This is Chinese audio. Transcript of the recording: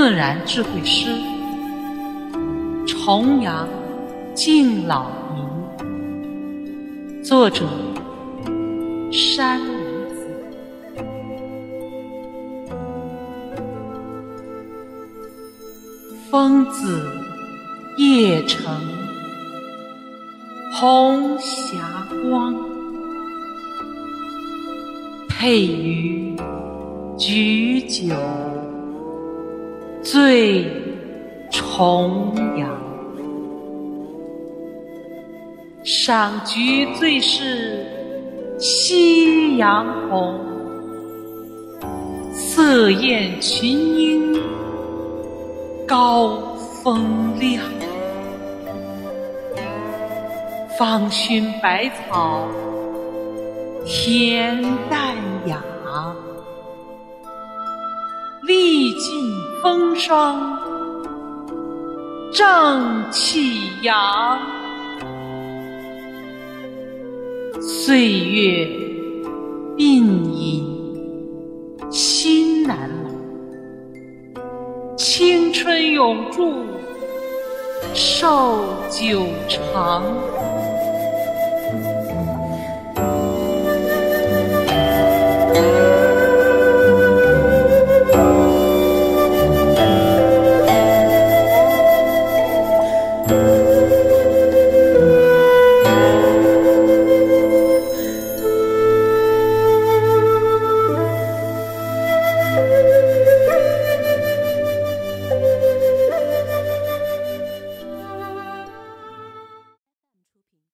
自然智慧诗，重阳敬老吟。作者：山林子。风子夜成红霞光，配于举酒。醉重阳，赏菊最是夕阳红。色艳群英高风亮，芳熏百草田淡雅。风霜正气扬，岁月鬓影心难老，青春永驻寿久长。